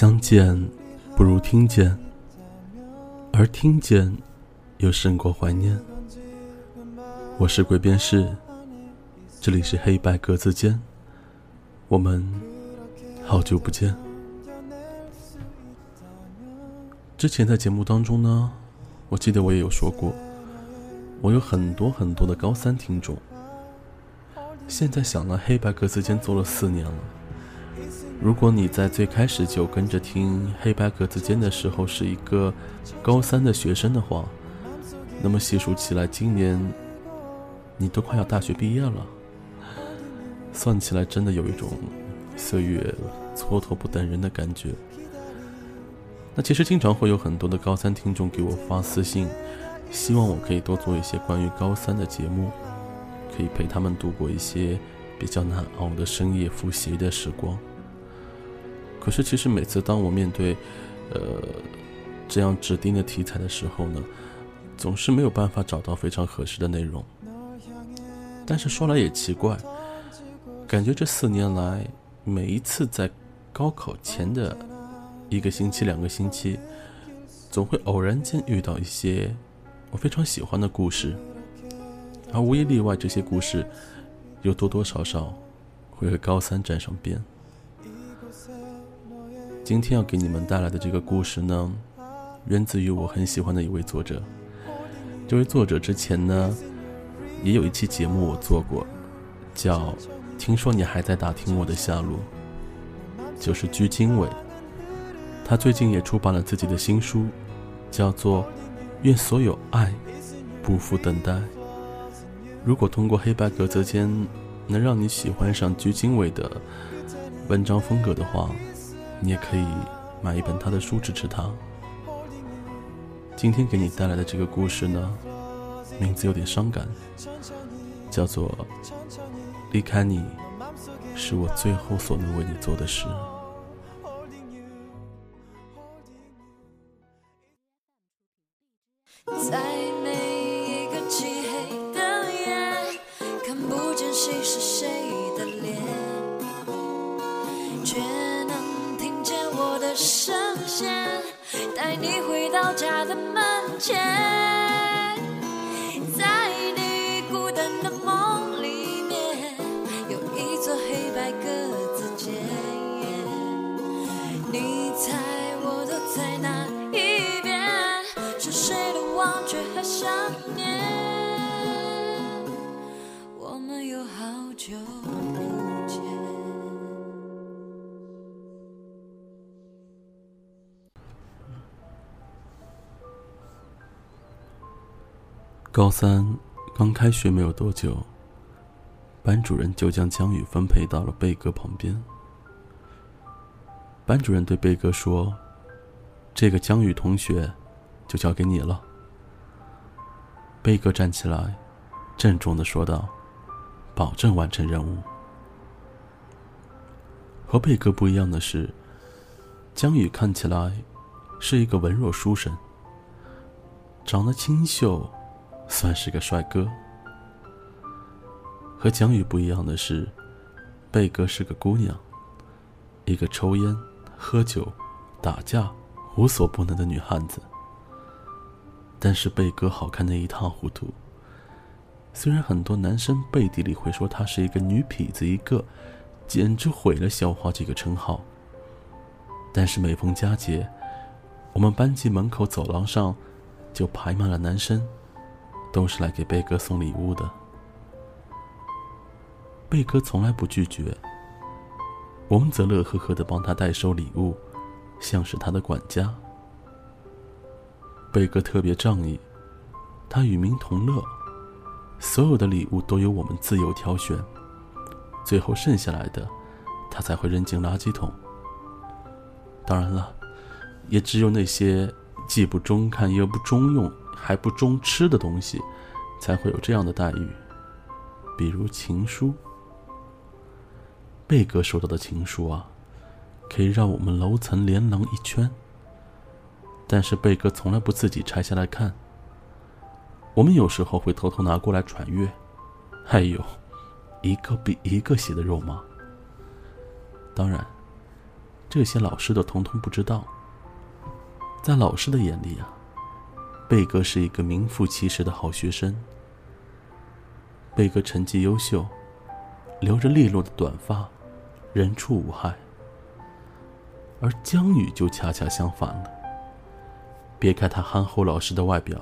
相见不如听见，而听见又胜过怀念。我是鬼边士，这里是黑白格子间，我们好久不见。之前在节目当中呢，我记得我也有说过，我有很多很多的高三听众。现在想了，黑白格子间做了四年了。如果你在最开始就跟着听黑白格子间的时候是一个高三的学生的话，那么细数起来，今年。你都快要大学毕业了，算起来真的有一种岁月蹉跎不等人的感觉。那其实经常会有很多的高三听众给我发私信，希望我可以多做一些关于高三的节目，可以陪他们度过一些比较难熬的深夜复习的时光。可是其实每次当我面对，呃，这样指定的题材的时候呢，总是没有办法找到非常合适的内容。但是说来也奇怪，感觉这四年来，每一次在高考前的一个星期、两个星期，总会偶然间遇到一些我非常喜欢的故事，而无一例外，这些故事又多多少少会和高三沾上边。今天要给你们带来的这个故事呢，源自于我很喜欢的一位作者。这位作者之前呢。也有一期节目我做过，叫《听说你还在打听我的下落》，就是鞠婧祎。他最近也出版了自己的新书，叫做《愿所有爱不负等待》。如果通过黑白格子间能让你喜欢上鞠婧祎的文章风格的话，你也可以买一本他的书支持他。今天给你带来的这个故事呢？名字有点伤感，叫做“离开你，是我最后所能为你做的事”。高三刚开学没有多久，班主任就将江宇分配到了贝哥旁边。班主任对贝哥说：“这个江宇同学，就交给你了。”贝哥站起来，郑重的说道：“保证完成任务。”和贝哥不一样的是，江宇看起来是一个文弱书生，长得清秀。算是个帅哥。和蒋宇不一样的是，贝哥是个姑娘，一个抽烟、喝酒、打架无所不能的女汉子。但是贝哥好看的一塌糊涂。虽然很多男生背地里会说她是一个女痞子一个，简直毁了校花这个称号。但是每逢佳节，我们班级门口走廊上就排满了男生。都是来给贝哥送礼物的。贝哥从来不拒绝，我们则乐呵呵的帮他代收礼物，像是他的管家。贝哥特别仗义，他与民同乐，所有的礼物都由我们自由挑选，最后剩下来的，他才会扔进垃圾桶。当然了，也只有那些既不中看又不中用。还不中吃的东西，才会有这样的待遇。比如情书，贝哥收到的情书啊，可以让我们楼层连廊一圈。但是贝哥从来不自己拆下来看，我们有时候会偷偷拿过来传阅。哎呦，一个比一个写的肉麻。当然，这些老师都通通不知道。在老师的眼里啊，贝哥是一个名副其实的好学生。贝哥成绩优秀，留着利落的短发，人畜无害。而江宇就恰恰相反了。别看他憨厚老实的外表，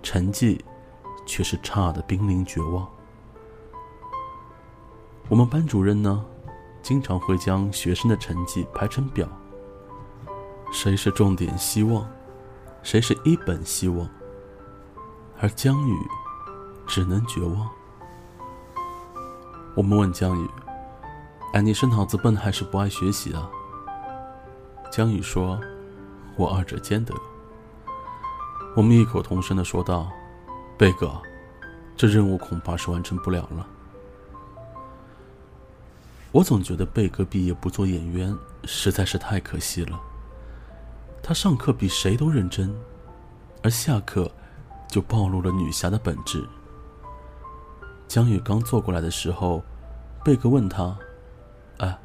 成绩却是差的濒临绝望。我们班主任呢，经常会将学生的成绩排成表，谁是重点希望，谁是一本希望，而江宇只能绝望。我们问江宇：“哎，你是脑子笨还是不爱学习啊？”江宇说：“我二者兼得。”我们异口同声的说道：“贝哥，这任务恐怕是完成不了了。”我总觉得贝哥毕业不做演员实在是太可惜了。他上课比谁都认真，而下课就暴露了女侠的本质。江宇刚坐过来的时候，贝哥问他：“哎，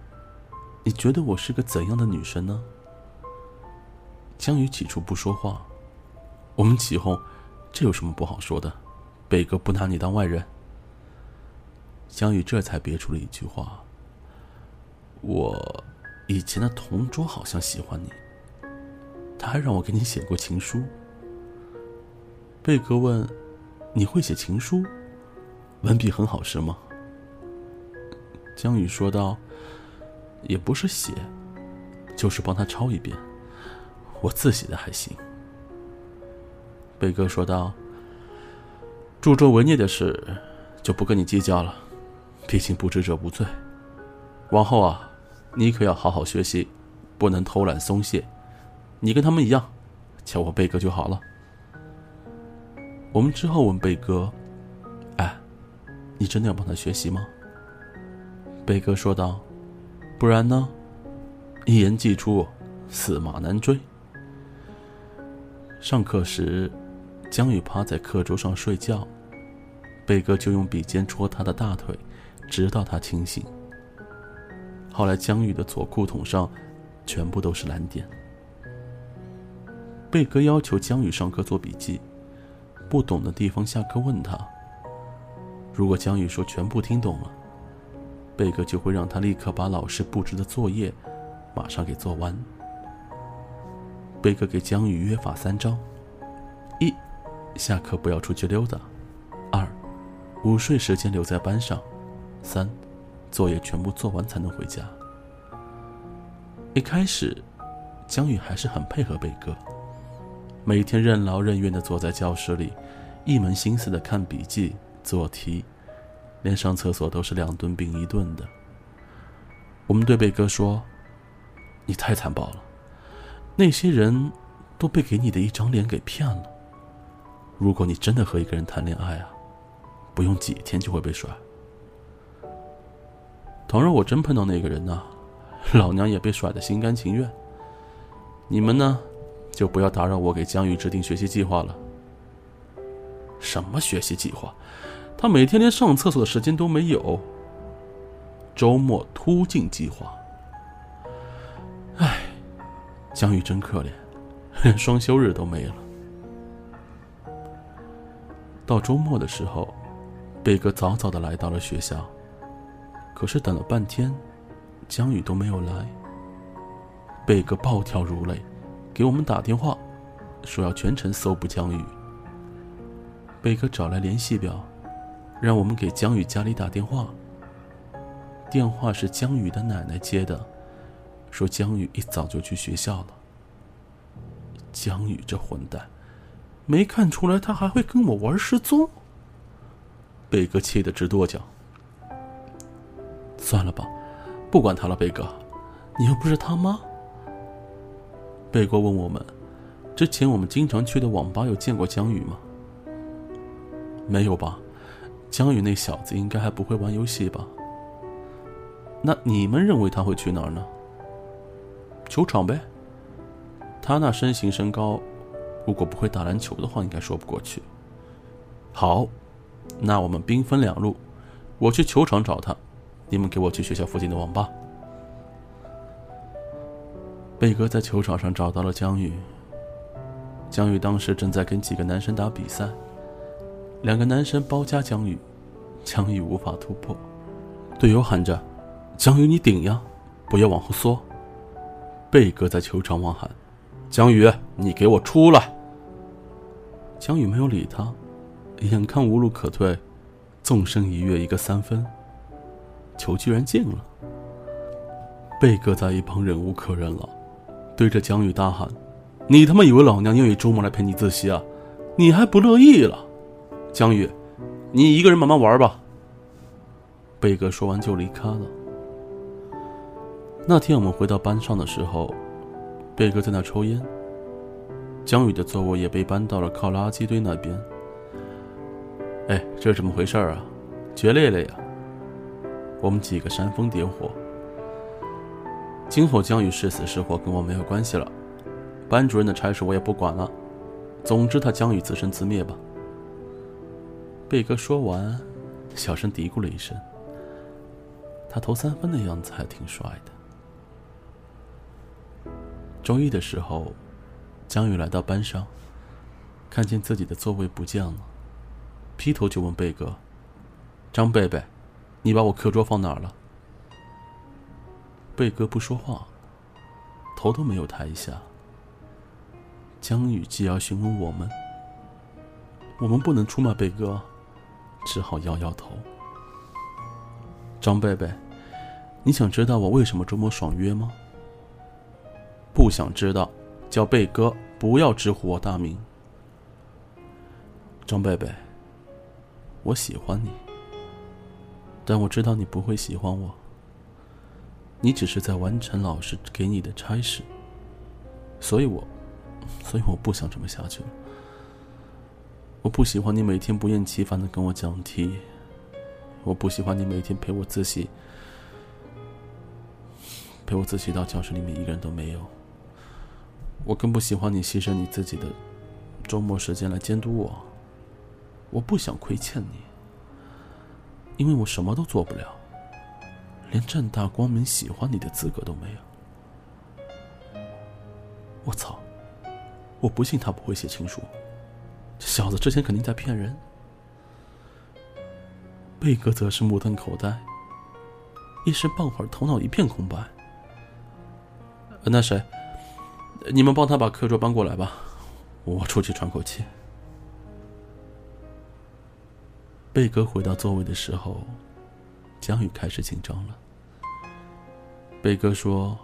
你觉得我是个怎样的女生呢？”江宇起初不说话。我们起哄，这有什么不好说的？贝哥不拿你当外人。江宇这才憋出了一句话：“我以前的同桌好像喜欢你，他还让我给你写过情书。”贝哥问：“你会写情书？文笔很好是吗？”江宇说道：“也不是写，就是帮他抄一遍，我字写的还行。”贝哥说道：“助纣为虐的事，就不跟你计较了，毕竟不知者无罪。往后啊，你可要好好学习，不能偷懒松懈。你跟他们一样，叫我贝哥就好了。”我们之后问贝哥：“哎，你真的要帮他学习吗？”贝哥说道：“不然呢？一言既出，驷马难追。”上课时。江宇趴在课桌上睡觉，贝哥就用笔尖戳他的大腿，直到他清醒。后来，江宇的左裤筒上全部都是蓝点。贝哥要求江宇上课做笔记，不懂的地方下课问他。如果江宇说全部听懂了，贝哥就会让他立刻把老师布置的作业马上给做完。贝哥给江宇约法三章：一。下课不要出去溜达。二，午睡时间留在班上。三，作业全部做完才能回家。一开始，江宇还是很配合贝哥，每天任劳任怨的坐在教室里，一门心思的看笔记、做题，连上厕所都是两顿并一顿的。我们对贝哥说：“你太残暴了，那些人都被给你的一张脸给骗了。”如果你真的和一个人谈恋爱啊，不用几天就会被甩。倘若我真碰到那个人呢，老娘也被甩的心甘情愿。你们呢，就不要打扰我给江宇制定学习计划了。什么学习计划？他每天连上厕所的时间都没有。周末突进计划。唉，江宇真可怜，连双休日都没了。到周末的时候，贝哥早早的来到了学校。可是等了半天，江宇都没有来。贝哥暴跳如雷，给我们打电话，说要全程搜捕江宇。贝哥找来联系表，让我们给江宇家里打电话。电话是江宇的奶奶接的，说江宇一早就去学校了。江宇这混蛋！没看出来，他还会跟我玩失踪。贝哥气得直跺脚。算了吧，不管他了，贝哥，你又不是他妈。贝哥问我们，之前我们经常去的网吧有见过江宇吗？没有吧，江宇那小子应该还不会玩游戏吧？那你们认为他会去哪儿呢？球场呗。他那身形身高。如果不会打篮球的话，应该说不过去。好，那我们兵分两路，我去球场找他，你们给我去学校附近的网吧。贝哥在球场上找到了江宇。江宇当时正在跟几个男生打比赛，两个男生包夹江宇，江宇无法突破，队友喊着：“江宇，你顶呀，不要往后缩。”贝哥在球场外喊：“江宇，你给我出来！”江宇没有理他，眼看无路可退，纵身一跃，一个三分，球居然进了。贝哥在一旁忍无可忍了，对着江宇大喊：“你他妈以为老娘愿意周末来陪你自习啊？你还不乐意了？”江宇，你一个人慢慢玩吧。贝哥说完就离开了。那天我们回到班上的时候，贝哥在那抽烟。江宇的座位也被搬到了靠垃圾堆那边。哎，这是怎么回事啊？决裂了呀！我们几个煽风点火。今后江宇是死是活跟我没有关系了，班主任的差事我也不管了。总之，他江宇自生自灭吧。贝哥说完，小声嘀咕了一声。他投三分的样子还挺帅的。周一的时候。江宇来到班上，看见自己的座位不见了，劈头就问贝哥：“张贝贝，你把我课桌放哪儿了？”贝哥不说话，头都没有抬一下。江宇既要询问我们，我们不能出卖贝哥，只好摇摇头。张贝贝，你想知道我为什么周末爽约吗？不想知道。叫贝哥，不要直呼我大名。张贝贝，我喜欢你，但我知道你不会喜欢我。你只是在完成老师给你的差事，所以我，所以我不想这么下去了。我不喜欢你每天不厌其烦的跟我讲题，我不喜欢你每天陪我自习，陪我自习到教室里面一个人都没有。我更不喜欢你牺牲你自己的周末时间来监督我。我不想亏欠你，因为我什么都做不了，连正大光明喜欢你的资格都没有。我操！我不信他不会写情书，这小子之前肯定在骗人。贝哥则是目瞪口呆，一时半会儿头脑一片空白。那谁？你们帮他把课桌搬过来吧，我出去喘口气。贝哥回到座位的时候，江宇开始紧张了。贝哥说：“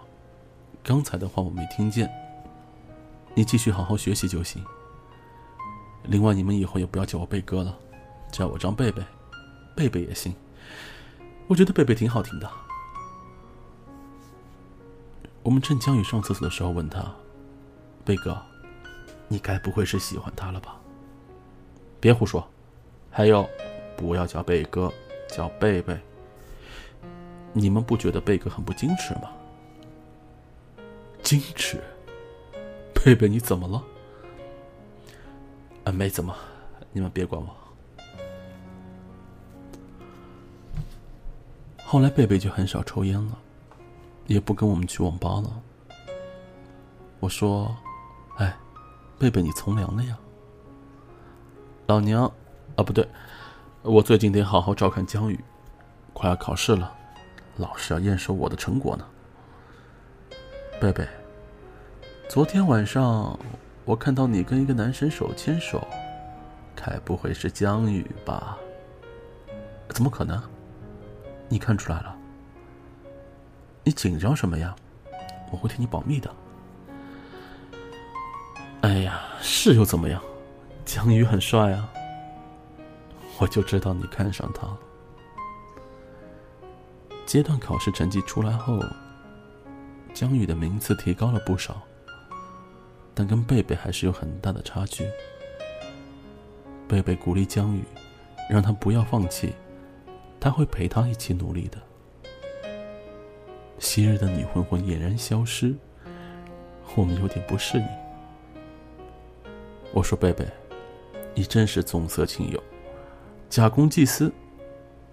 刚才的话我没听见，你继续好好学习就行。另外，你们以后也不要叫我贝哥了，叫我张贝贝，贝贝也行。我觉得贝贝挺好听的。”我们趁江宇上厕所的时候问他。贝哥，你该不会是喜欢他了吧？别胡说！还有，不要叫贝哥，叫贝贝。你们不觉得贝哥很不矜持吗？矜持？贝贝，你怎么了？啊，没怎么，你们别管我。后来贝贝就很少抽烟了，也不跟我们去网吧了。我说。哎，贝贝，你从良了呀。老娘，啊不对，我最近得好好照看江宇，快要考试了，老师要验收我的成果呢。贝贝，昨天晚上我看到你跟一个男生手牵手，该不会是江宇吧？怎么可能？你看出来了？你紧张什么呀？我会替你保密的。哎呀，是又怎么样？江宇很帅啊！我就知道你看上他了。阶段考试成绩出来后，江宇的名次提高了不少，但跟贝贝还是有很大的差距。贝贝鼓励江宇，让他不要放弃，他会陪他一起努力的。昔日的女混混俨然消失，我们有点不适应。我说：“贝贝，你真是重色轻友，假公济私。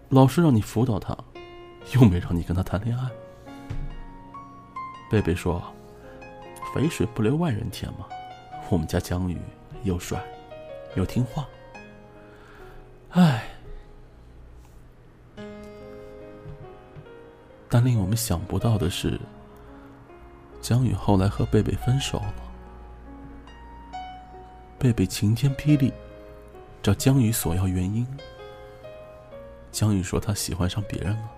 老师让你辅导他，又没让你跟他谈恋爱。”贝贝说：“肥水不流外人田嘛。我们家江宇又帅又听话。唉，但令我们想不到的是，江宇后来和贝贝分手了。贝贝晴天霹雳，找江宇索要原因。江宇说他喜欢上别人了，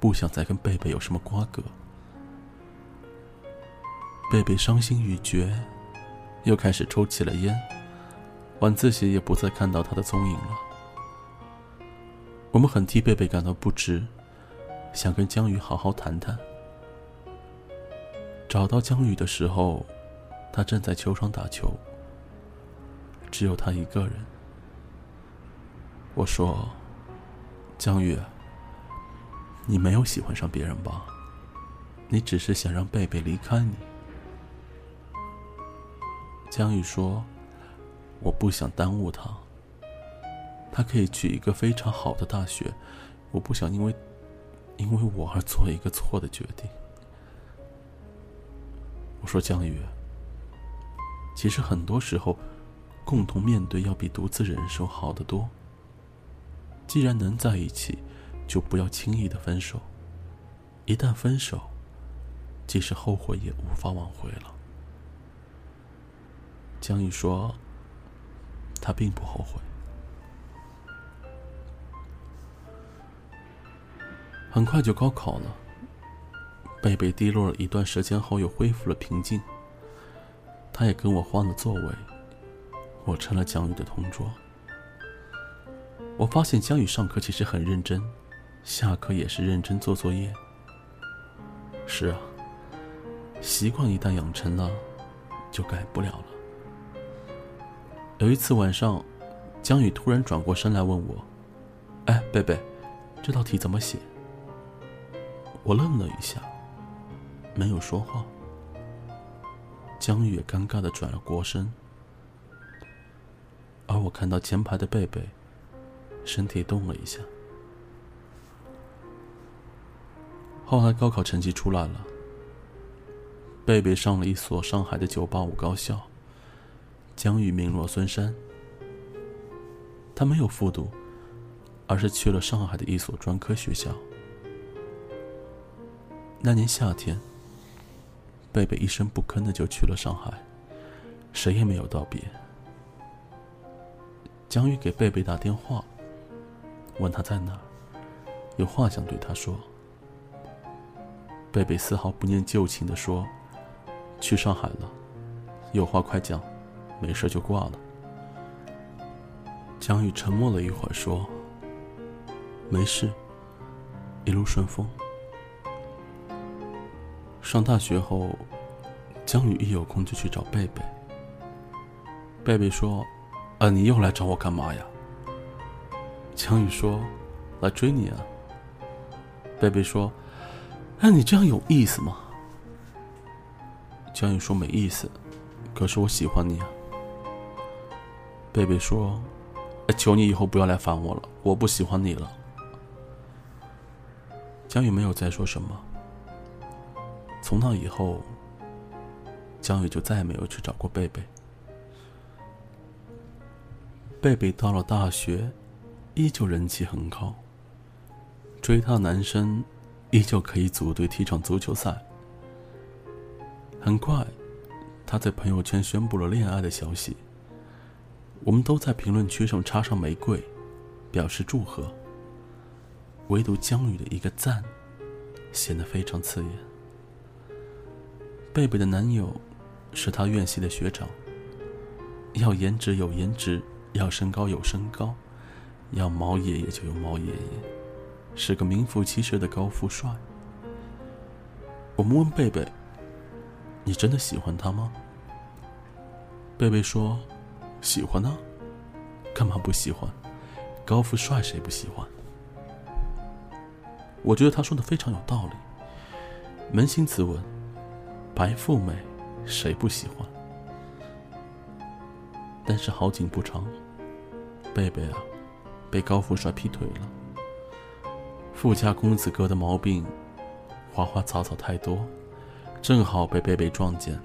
不想再跟贝贝有什么瓜葛。贝贝伤心欲绝，又开始抽起了烟，晚自习也不再看到他的踪影了。我们很替贝贝感到不值，想跟江宇好好谈谈。找到江宇的时候，他正在球场打球。只有他一个人。我说：“江宇，你没有喜欢上别人吧？你只是想让贝贝离开你。”江宇说：“我不想耽误他。他可以去一个非常好的大学，我不想因为因为我而做一个错的决定。”我说：“江宇，其实很多时候。”共同面对要比独自忍受好得多。既然能在一起，就不要轻易的分手。一旦分手，即使后悔也无法挽回了。江宇说：“他并不后悔。”很快就高考了，贝贝低落了一段时间后又恢复了平静。他也跟我换了座位。我成了江宇的同桌。我发现江宇上课其实很认真，下课也是认真做作业。是啊，习惯一旦养成了，就改不了了。有一次晚上，江宇突然转过身来问我：“哎，贝贝，这道题怎么写？”我愣了一下，没有说话。江宇也尴尬的转了过身。而我看到前排的贝贝，身体动了一下。后来高考成绩出来了，贝贝上了一所上海的985高校。江宇名落孙山，他没有复读，而是去了上海的一所专科学校。那年夏天，贝贝一声不吭的就去了上海，谁也没有道别。江宇给贝贝打电话，问他在哪儿，有话想对他说。贝贝丝毫不念旧情的说：“去上海了，有话快讲，没事就挂了。”江宇沉默了一会儿，说：“没事，一路顺风。”上大学后，江宇一有空就去找贝贝。贝贝说。啊！你又来找我干嘛呀？江宇说：“来追你啊。”贝贝说：“哎，你这样有意思吗？”江宇说：“没意思，可是我喜欢你啊。”贝贝说：“求你以后不要来烦我了，我不喜欢你了。”江宇没有再说什么。从那以后，江宇就再也没有去找过贝贝。贝贝到了大学，依旧人气很高。追她的男生，依旧可以组队踢场足球赛。很快，他在朋友圈宣布了恋爱的消息。我们都在评论区上插上玫瑰，表示祝贺。唯独江宇的一个赞，显得非常刺眼。贝贝的男友，是他院系的学长。要颜值有颜值。要身高有身高，要毛爷爷就有毛爷爷，是个名副其实的高富帅。我们问贝贝：“你真的喜欢他吗？”贝贝说：“喜欢啊，干嘛不喜欢？高富帅谁不喜欢？”我觉得他说的非常有道理。扪心自问，白富美谁不喜欢？但是好景不长，贝贝啊，被高富帅劈腿了。富家公子哥的毛病，花花草草太多，正好被贝贝撞见，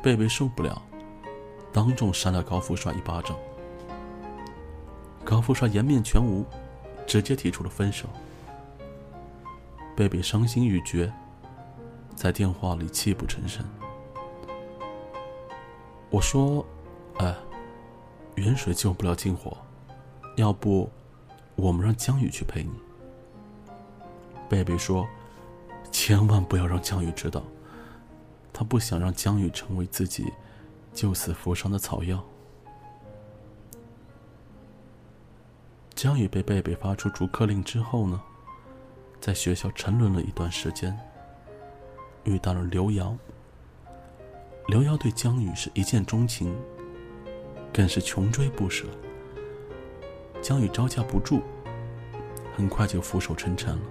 贝贝受不了，当众扇了高富帅一巴掌。高富帅颜面全无，直接提出了分手。贝贝伤心欲绝，在电话里泣不成声。我说：“哎，远水救不了近火，要不我们让江宇去陪你。”贝贝说：“千万不要让江宇知道，他不想让江宇成为自己救死扶伤的草药。”江宇被贝贝发出逐客令之后呢，在学校沉沦了一段时间，遇到了刘瑶。刘瑶对江宇是一见钟情，更是穷追不舍。江宇招架不住，很快就俯首称臣了。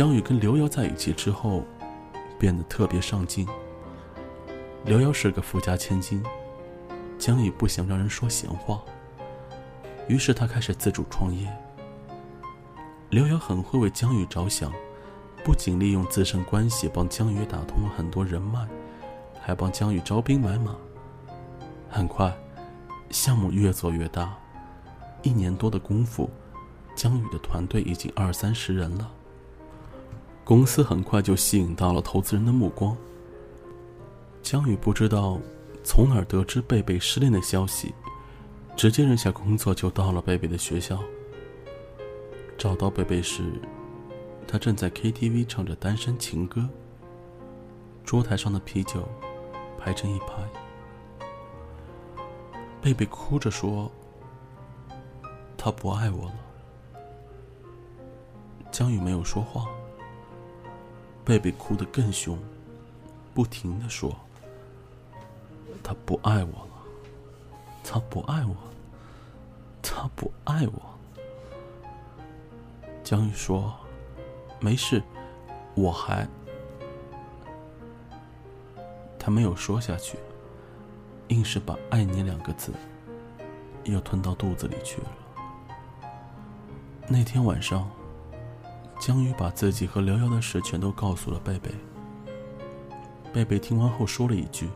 江宇跟刘瑶在一起之后，变得特别上进。刘瑶是个富家千金，江宇不想让人说闲话，于是他开始自主创业。刘瑶很会为江宇着想。不仅利用自身关系帮江宇打通了很多人脉，还帮江宇招兵买马。很快，项目越做越大，一年多的功夫，江宇的团队已经二三十人了。公司很快就吸引到了投资人的目光。江宇不知道从哪儿得知贝贝失恋的消息，直接扔下工作就到了贝贝的学校。找到贝贝时。他正在 KTV 唱着单身情歌，桌台上的啤酒排成一排。贝贝哭着说：“他不爱我了。”江宇没有说话。贝贝哭得更凶，不停的说：“他不爱我了，他不爱我，他不爱我。”江宇说。没事，我还……他没有说下去，硬是把“爱你”两个字又吞到肚子里去了。那天晚上，江宇把自己和刘瑶的事全都告诉了贝贝。贝贝听完后说了一句：“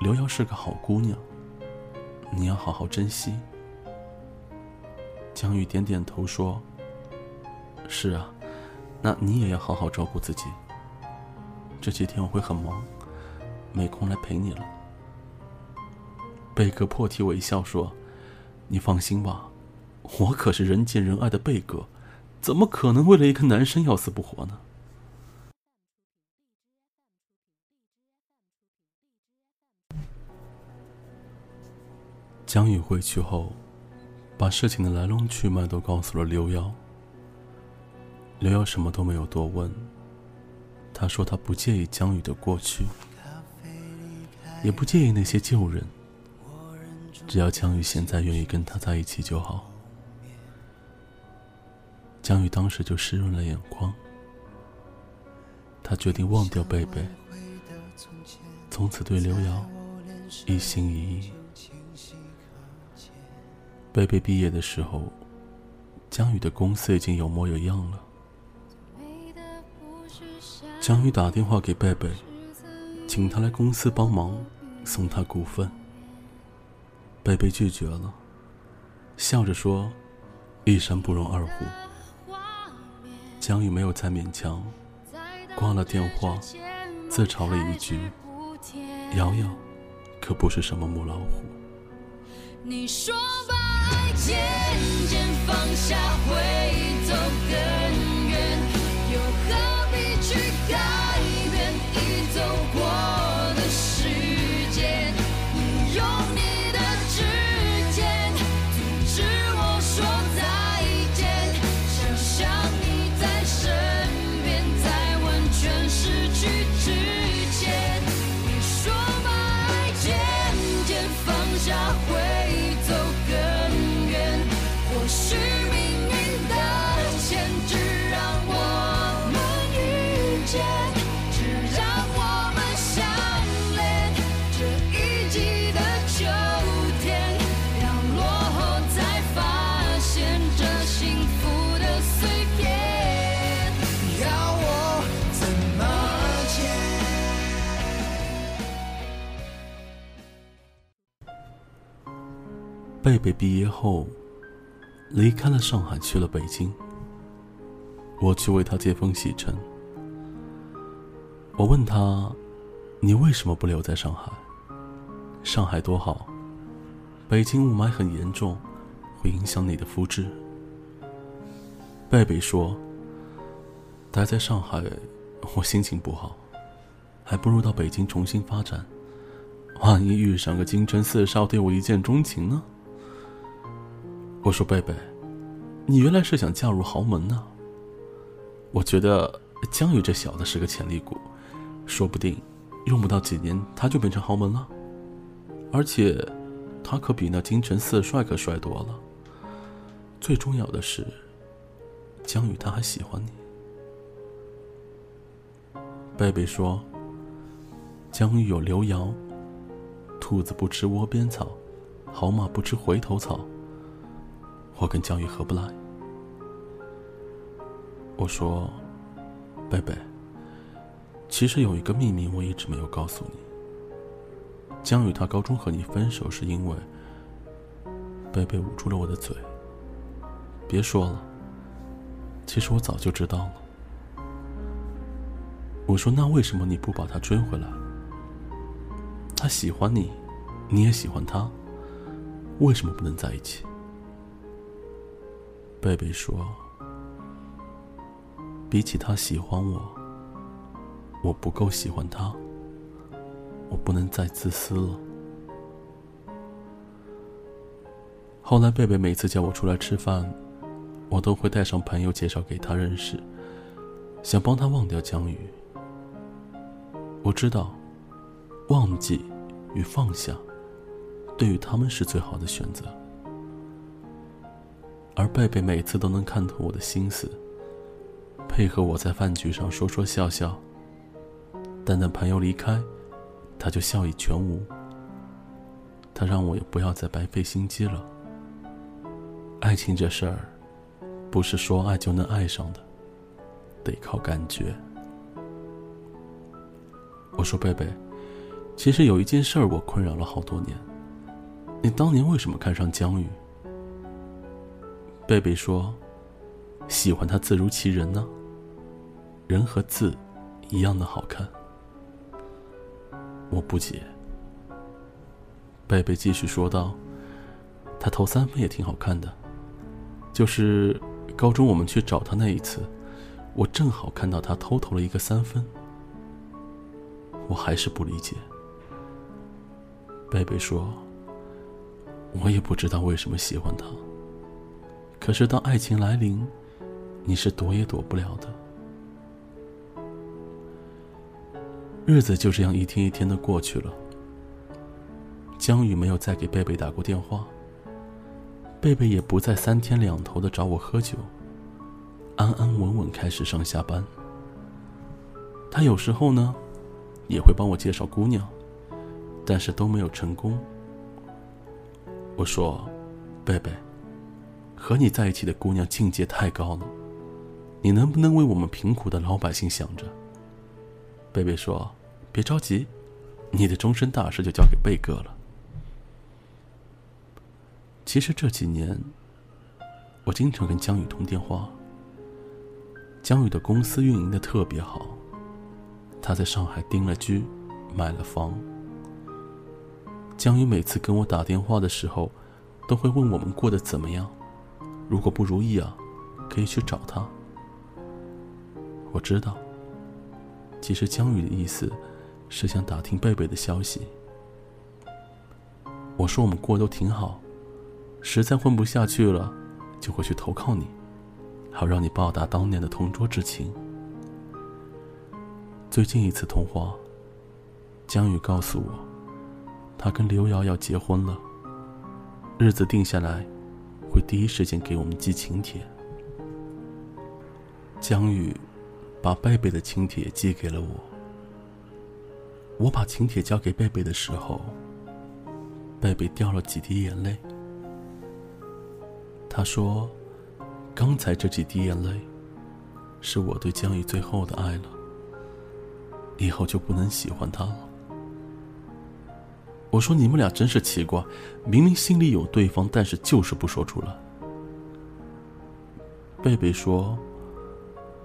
刘瑶是个好姑娘，你要好好珍惜。”江宇点点头说：“是啊。”那你也要好好照顾自己。这几天我会很忙，没空来陪你了。贝哥破涕为笑说：“你放心吧，我可是人见人爱的贝哥，怎么可能为了一个男生要死不活呢？”江宇回去后，把事情的来龙去脉都告诉了刘瑶。刘瑶什么都没有多问。他说他不介意江宇的过去，也不介意那些旧人，只要江宇现在愿意跟他在一起就好。江宇当时就湿润了眼眶。他决定忘掉贝贝，从此对刘瑶一心一意。贝贝毕业的时候，江宇的公司已经有模有样了。江宇打电话给贝贝，请他来公司帮忙，送他股份。贝贝拒绝了，笑着说：“一山不容二虎。”江宇没有再勉强，挂了电话，自嘲了一句：“瑶瑶，可不是什么母老虎。”你说把爱渐渐放下会贝毕业后，离开了上海，去了北京。我去为他接风洗尘。我问他：“你为什么不留在上海？上海多好，北京雾霾很严重，会影响你的肤质。”贝贝说：“待在上海，我心情不好，还不如到北京重新发展。万一遇上个京城四少对我一见钟情呢？”我说：“贝贝，你原来是想嫁入豪门呢？我觉得江宇这小子是个潜力股，说不定用不到几年他就变成豪门了。而且，他可比那京城四帅可帅多了。最重要的是。”江宇他还喜欢你，贝贝说：“江宇有刘瑶，兔子不吃窝边草，好马不吃回头草。我跟江宇合不来。”我说：“贝贝，其实有一个秘密我一直没有告诉你。江宇他高中和你分手是因为……”贝贝捂住了我的嘴，别说了。其实我早就知道了。我说：“那为什么你不把他追回来？他喜欢你，你也喜欢他，为什么不能在一起？”贝贝说：“比起他喜欢我，我不够喜欢他，我不能再自私了。”后来，贝贝每次叫我出来吃饭。我都会带上朋友介绍给他认识，想帮他忘掉江宇。我知道，忘记与放下，对于他们是最好的选择。而贝贝每次都能看透我的心思，配合我在饭局上说说笑笑。但等朋友离开，他就笑意全无。他让我也不要再白费心机了。爱情这事儿。不是说爱就能爱上的，得靠感觉。我说贝贝，其实有一件事儿我困扰了好多年。你当年为什么看上江宇？贝贝说，喜欢他字如其人呢，人和字一样的好看。我不解。贝贝继续说道，他投三分也挺好看的，就是。高中我们去找他那一次，我正好看到他偷投了一个三分。我还是不理解。贝贝说：“我也不知道为什么喜欢他。可是当爱情来临，你是躲也躲不了的。”日子就这样一天一天的过去了。江宇没有再给贝贝打过电话。贝贝也不再三天两头的找我喝酒，安安稳稳开始上下班。他有时候呢，也会帮我介绍姑娘，但是都没有成功。我说：“贝贝，和你在一起的姑娘境界太高了，你能不能为我们贫苦的老百姓想着？”贝贝说：“别着急，你的终身大事就交给贝哥了。”其实这几年，我经常跟江宇通电话。江宇的公司运营的特别好，他在上海定了居，买了房。江宇每次跟我打电话的时候，都会问我们过得怎么样。如果不如意啊，可以去找他。我知道，其实江宇的意思是想打听贝贝的消息。我说我们过都挺好。实在混不下去了，就会去投靠你，好让你报答当年的同桌之情。最近一次通话，江宇告诉我，他跟刘瑶要结婚了，日子定下来，会第一时间给我们寄请帖。江宇把贝贝的请帖寄给了我，我把请帖交给贝贝的时候，贝贝掉了几滴眼泪。他说：“刚才这几滴眼泪，是我对江宇最后的爱了。以后就不能喜欢他了。”我说你们俩真是奇怪，明明心里有对方，但是就是不说出来。贝贝说：“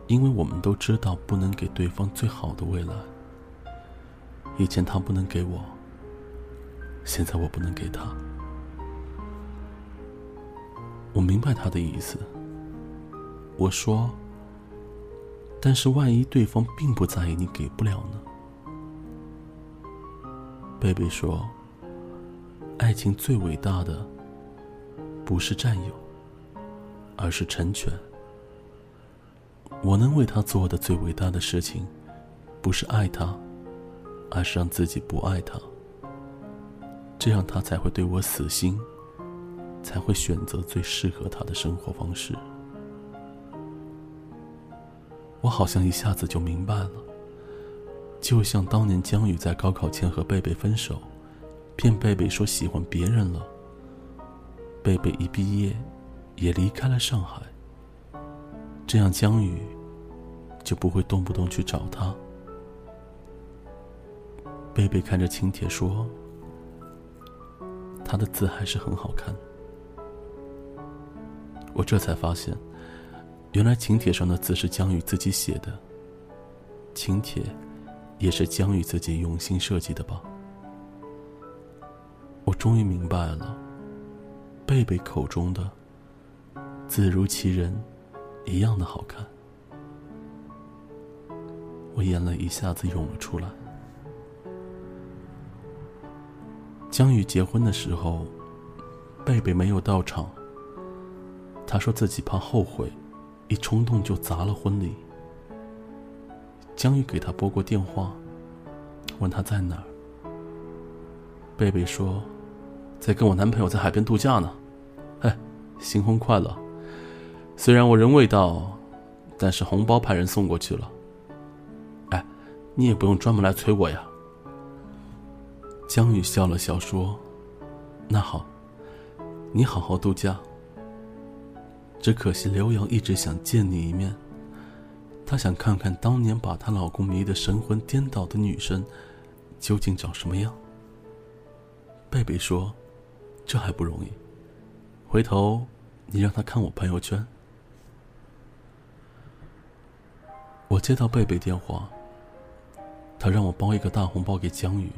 因为我们都知道不能给对方最好的未来。以前他不能给我，现在我不能给他。我明白他的意思。我说。”但是万一对方并不在意，你给不了呢？贝贝说：“爱情最伟大的不是占有，而是成全。我能为他做的最伟大的事情，不是爱他，而是让自己不爱他。这样他才会对我死心，才会选择最适合他的生活方式。”我好像一下子就明白了，就像当年江宇在高考前和贝贝分手，骗贝贝说喜欢别人了。贝贝一毕业，也离开了上海。这样江宇就不会动不动去找他。贝贝看着请帖说：“他的字还是很好看。”我这才发现。原来请帖上的字是江宇自己写的，请帖也是江宇自己用心设计的吧？我终于明白了，贝贝口中的字如其人，一样的好看。我眼泪一下子涌了出来。江宇结婚的时候，贝贝没有到场，他说自己怕后悔。一冲动就砸了婚礼。江宇给他拨过电话，问他在哪儿。贝贝说，在跟我男朋友在海边度假呢。哎，新婚快乐！虽然我人未到，但是红包派人送过去了。哎，你也不用专门来催我呀。江宇笑了笑说：“那好，你好好度假。”只可惜刘洋一直想见你一面，她想看看当年把她老公迷得神魂颠倒的女生，究竟长什么样。贝贝说：“这还不容易，回头你让她看我朋友圈。”我接到贝贝电话，他让我包一个大红包给江宇。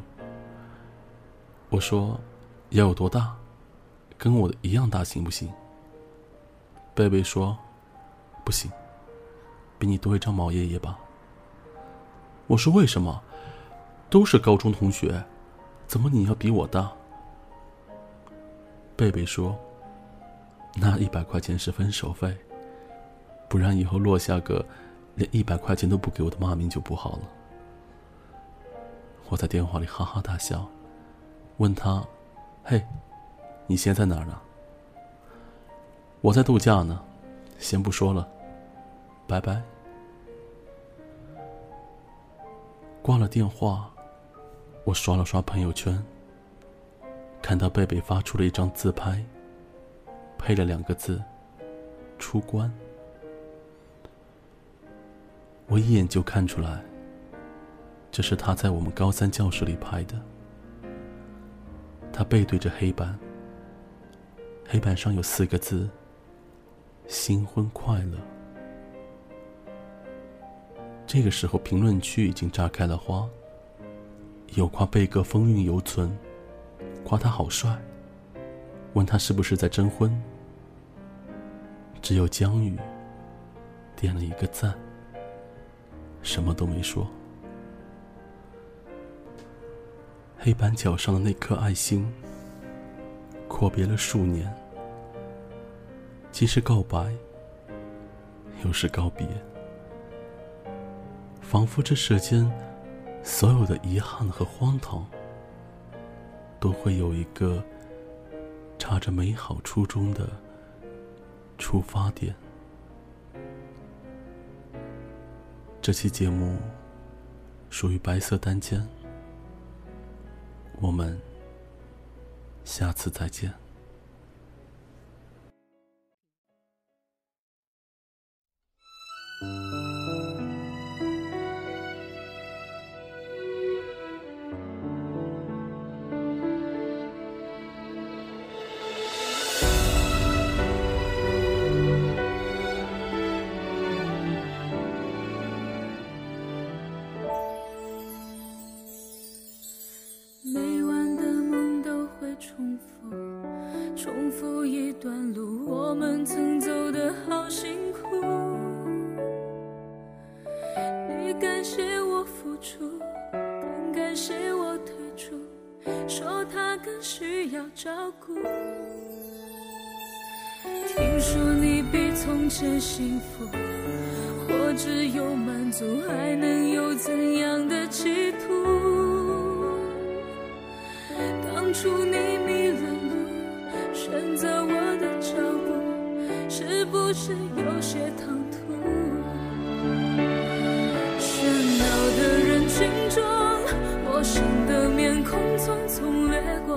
我说：“要有多大？跟我的一样大，行不行？”贝贝说：“不行，比你多一张毛爷爷吧。”我说：“为什么？都是高中同学，怎么你要比我大？”贝贝说：“那一百块钱是分手费，不然以后落下个连一百块钱都不给我的骂名就不好了。”我在电话里哈哈大笑，问他：“嘿，你现在在哪儿呢？”我在度假呢，先不说了，拜拜。挂了电话，我刷了刷朋友圈，看到贝贝发出了一张自拍，配了两个字“出关”。我一眼就看出来，这是他在我们高三教室里拍的。他背对着黑板，黑板上有四个字。新婚快乐！这个时候，评论区已经炸开了花，有夸贝哥风韵犹存，夸他好帅，问他是不是在征婚。只有江宇点了一个赞，什么都没说。黑板角上的那颗爱心，阔别了数年。既是告白，又是告别，仿佛这世间所有的遗憾和荒唐，都会有一个插着美好初衷的出发点。这期节目属于白色单间，我们下次再见。是有些唐突，喧闹的人群中，陌生的面孔匆匆掠过，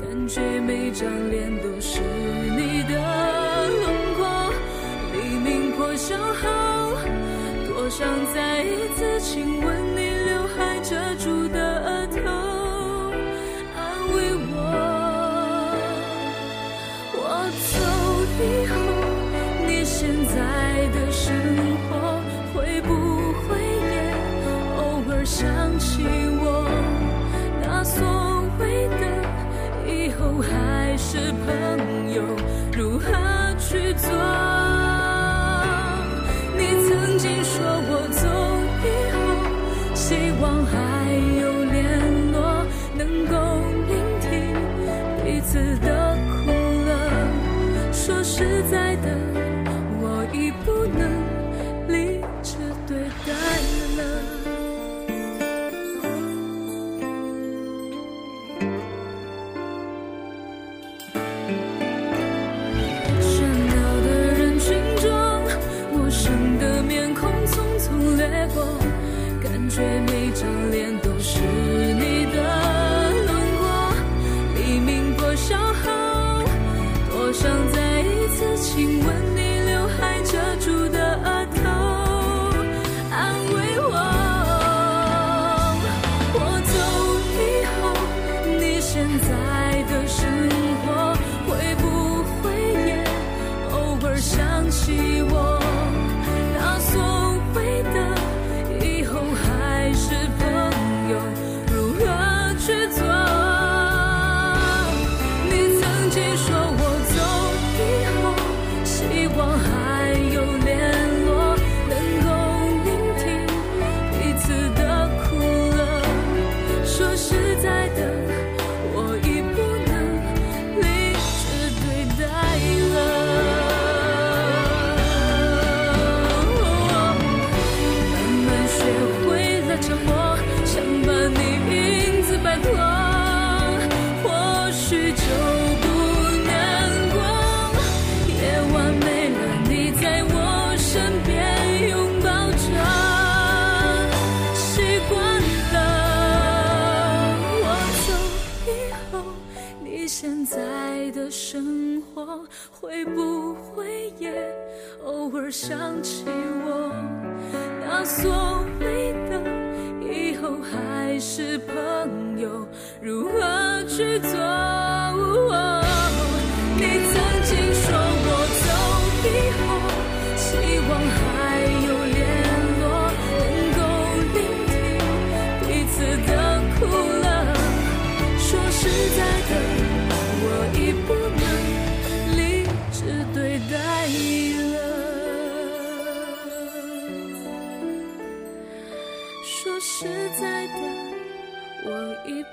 感觉每张脸都是你的轮廓，黎明破晓后，多想再一次亲吻。的声音。却没着脸。生活会不会也偶尔想起我？那所谓的以后还是朋友如何去做？你曾经说我走以后实在的我已